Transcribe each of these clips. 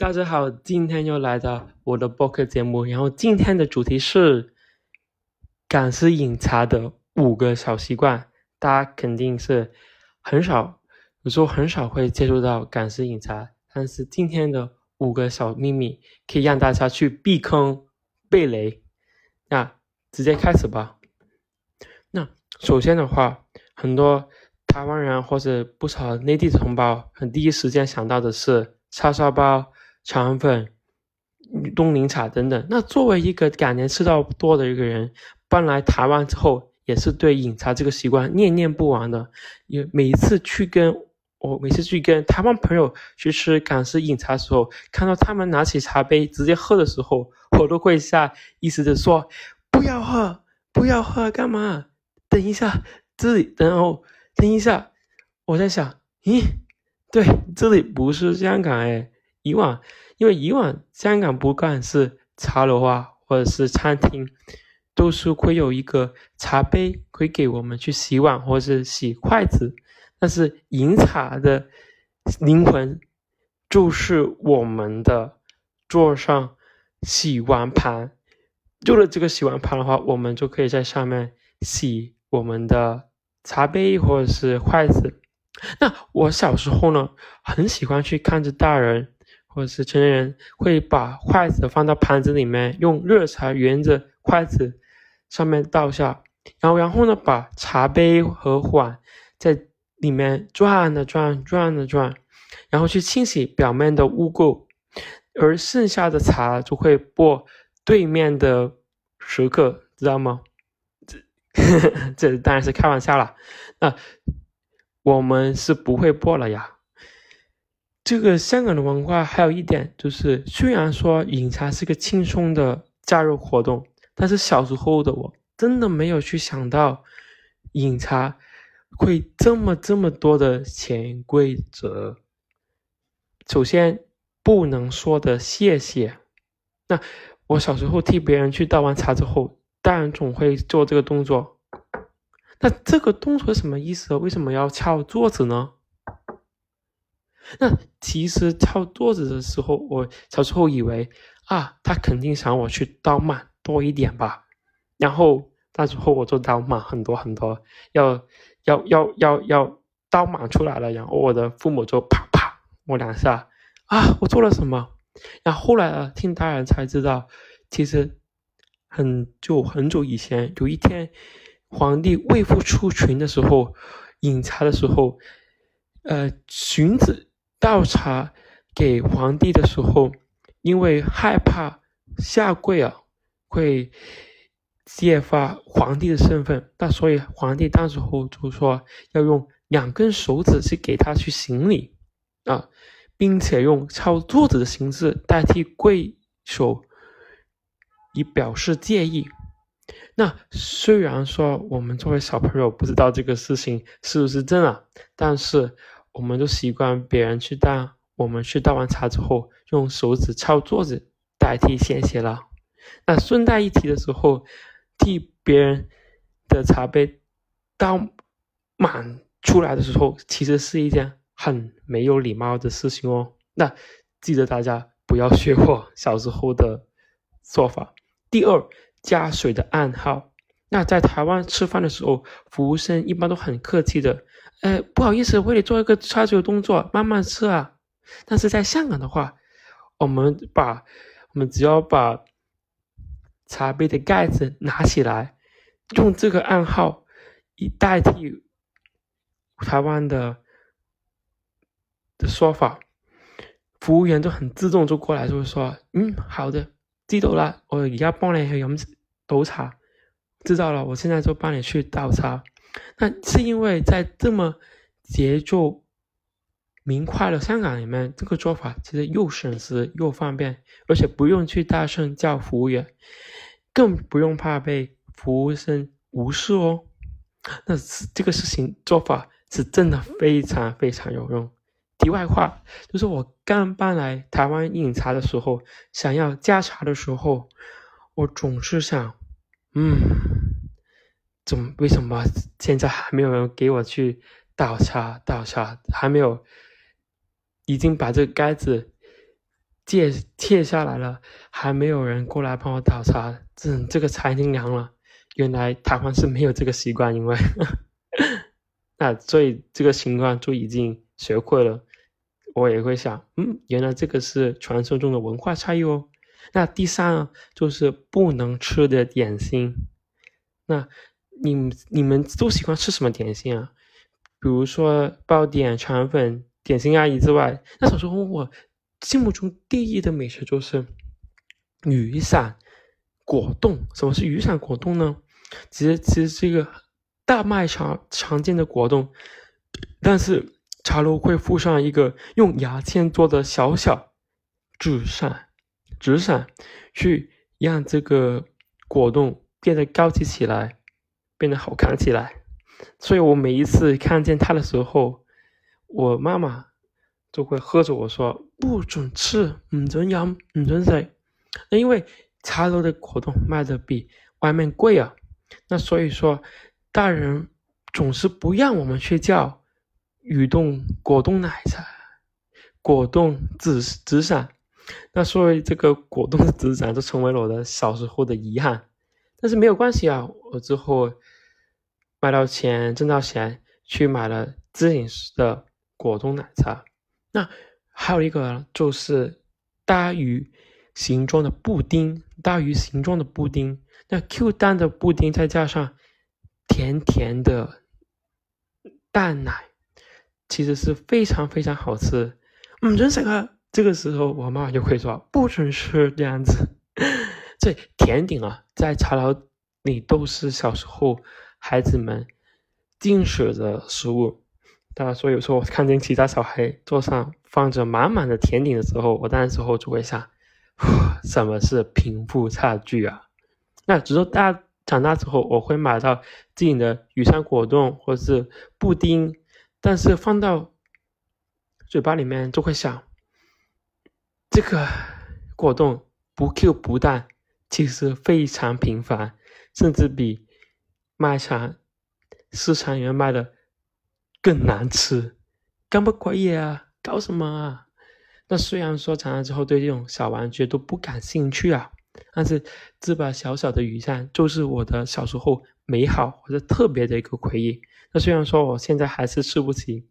大家好，今天又来到我的播客节目，然后今天的主题是港式饮茶的五个小习惯。大家肯定是很少，有时候很少会接触到港式饮茶，但是今天的五个小秘密可以让大家去避坑、避雷。那直接开始吧。那首先的话，很多台湾人或者不少内地同胞，很第一时间想到的是叉烧包。肠粉、冻柠茶等等。那作为一个感年吃到多的一个人，搬来台湾之后，也是对饮茶这个习惯念念不忘的。也每一次去跟我每次去跟台湾朋友去吃港式饮茶的时候，看到他们拿起茶杯直接喝的时候，我都会下意识的说：“不要喝，不要喝，干嘛？等一下，这里，然后等一下。”我在想，咦，对，这里不是香港哎。以往，因为以往香港不管是茶楼啊，或者是餐厅，都是会有一个茶杯，会给我们去洗碗或者是洗筷子。但是饮茶的灵魂，就是我们的桌上洗碗盘。有了这个洗碗盘的话，我们就可以在上面洗我们的茶杯或者是筷子。那我小时候呢，很喜欢去看着大人。或者是成年人会把筷子放到盘子里面，用热茶沿着筷子上面倒下，然后然后呢，把茶杯和碗在里面转的转，转的转，然后去清洗表面的污垢，而剩下的茶就会拨对面的食客，知道吗？这 这当然是开玩笑了，那我们是不会拨了呀。这个香港的文化还有一点就是，虽然说饮茶是个轻松的假日活动，但是小时候的我真的没有去想到饮茶会这么这么多的潜规则。首先不能说的谢谢。那我小时候替别人去倒完茶之后，大人总会做这个动作。那这个动作什么意思？为什么要敲桌子呢？那其实敲桌子的时候，我小时候以为啊，他肯定想我去倒满多一点吧。然后那时候我就倒满很多很多，要要要要要倒满出来了。然后我的父母就啪啪我两下啊，我做了什么？然后后来啊，听大人才知道，其实很久很久以前，有一天皇帝为父出巡的时候，饮茶的时候，呃，荀子。倒茶给皇帝的时候，因为害怕下跪啊会揭发皇帝的身份，那所以皇帝当时候就说要用两根手指去给他去行礼啊，并且用敲桌子的形式代替跪手，以表示介意。那虽然说我们作为小朋友不知道这个事情是不是真啊，但是。我们都习惯别人去倒，我们去倒完茶之后，用手指敲桌子代替献血了。那顺带一提的时候，替别人的茶杯倒满出来的时候，其实是一件很没有礼貌的事情哦。那记得大家不要学我小时候的做法。第二，加水的暗号。那在台湾吃饭的时候，服务生一般都很客气的。呃，不好意思，为你做一个插嘴的动作，慢慢吃啊。但是在香港的话，我们把我们只要把茶杯的盖子拿起来，用这个暗号以代替台湾的的说法，服务员就很自动就过来就会说：“嗯，好的，知道了，我而家帮你去饮倒茶，知道了，我现在就帮你去倒茶。”那是因为在这么节奏明快的香港里面，这个做法其实又省时又方便，而且不用去大声叫服务员，更不用怕被服务生无视哦。那这个事情做法是真的非常非常有用。题外话，就是我刚搬来台湾饮茶的时候，想要加茶的时候，我总是想，嗯。怎么？为什么现在还没有人给我去倒茶？倒茶还没有，已经把这个盖子揭揭下来了，还没有人过来帮我倒茶，这这个茶已经凉了。原来台湾是没有这个习惯，因为 那所以这个情况就已经学会了。我也会想，嗯，原来这个是传说中的文化差异哦。那第三就是不能吃的点心。那你你们都喜欢吃什么点心啊？比如说包点、肠粉、点心阿姨之外，那小时候我心目中第一的美食就是雨伞果冻。什么是雨伞果冻呢？其实其实是一个大卖场常见的果冻，但是茶楼会附上一个用牙签做的小小纸伞，纸伞去让这个果冻变得高级起来，变得好看起来。所以我每一次看见它的时候，我妈妈就会喝着我说：“不准吃，唔准饮，唔准食。”因为茶楼的果冻卖的比外面贵啊。那所以说，大人总是不让我们去叫雨冻果冻奶茶、果冻紫紫伞。那所以这个果冻紫伞就成为了我的小时候的遗憾。但是没有关系啊，我之后卖到钱挣到钱，去买了自饮的果冻奶茶。那还有一个就是大鱼形状的布丁，大鱼形状的布丁。那 Q 弹的布丁再加上甜甜的蛋奶，其实是非常非常好吃。嗯，真是个这个时候，我妈妈就会说不准吃这样子。这甜点啊，在茶楼里都是小时候孩子们禁食的食物。大所以有时候我看见其他小孩桌上放着满满的甜点的时候，我那时候就会想，什么是贫富差距啊？那直到大长大之后，我会买到自己的雨山果冻或者是布丁，但是放到嘴巴里面就会想，这个果冻不 Q 不淡，其实非常平凡，甚至比卖场市场里面卖的更难吃，干不可以啊？搞什么啊？那虽然说长大之后对这种小玩具都不感兴趣啊。但是这把小小的雨伞就是我的小时候美好或者特别的一个回忆。那虽然说我现在还是吃不起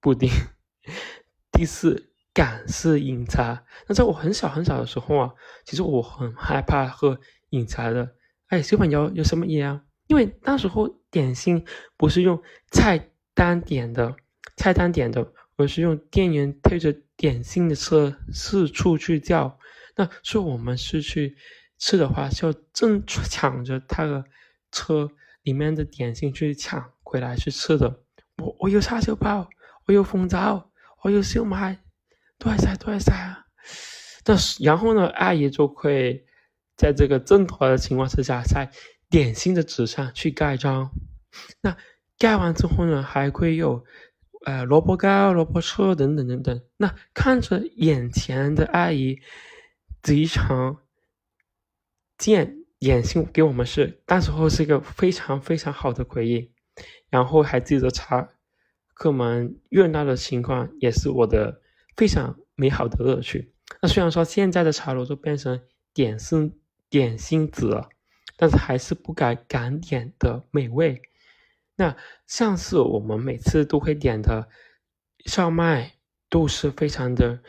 布丁。第四，港式饮茶。那在我很小很小的时候啊，其实我很害怕喝饮茶的。哎，小朋友有什么意啊？因为那时候点心不是用菜单点的，菜单点的，而是用店员推着点心的车四处去叫。那说我们是去吃的话，就正 抢着他的车里面的点心去抢回来去吃的。我我有叉烧包，我有凤爪，我有烧麦，多晒多晒啊！但是然后呢，阿姨就会在这个挣脱的情况之下，在点心的纸上去盖章。那盖完之后呢，还会有呃萝卜糕、萝卜车等等等等。那看着眼前的阿姨。极常见眼睛给我们是，那时候是一个非常非常好的回忆，然后还记得茶客们热闹的情况，也是我的非常美好的乐趣。那虽然说现在的茶楼都变成点心点心子了，但是还是不改港点的美味。那像是我们每次都会点的烧麦，都是非常的。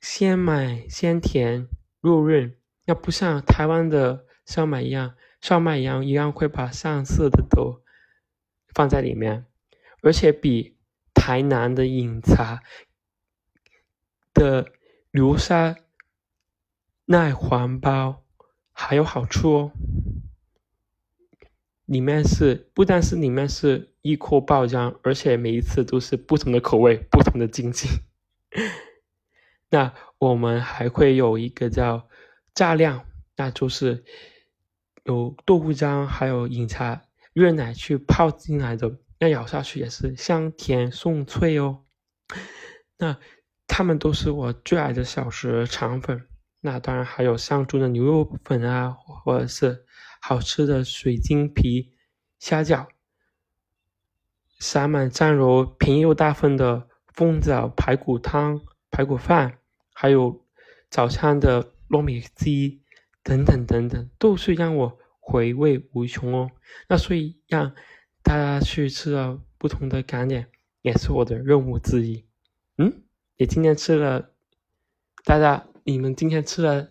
鲜美鲜甜入润，要不像台湾的烧麦一样，烧麦一样一样会把上色的都放在里面，而且比台南的饮茶的流沙奶黄包还有好处哦。里面是不但是里面是一颗爆浆，而且每一次都是不同的口味，不同的经济。那我们还会有一个叫炸量，那就是有豆腐浆，还有饮茶热奶去泡进来的，那咬下去也是香甜送脆哦。那它们都是我最爱的小食肠粉。那当然还有香猪的牛肉粉啊，或者是好吃的水晶皮虾饺，撒满蘸油便宜又大份的凤爪排骨汤。排骨饭，还有早餐的糯米鸡等等等等，都是让我回味无穷哦。那所以让大家去吃了不同的感点，也是我的任务之一。嗯，你今天吃了？大家，你们今天吃了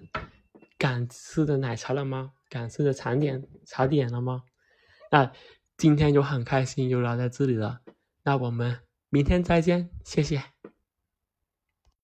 敢吃的奶茶了吗？敢吃的茶点茶点了吗？那今天就很开心，就聊在这里了。那我们明天再见，谢谢。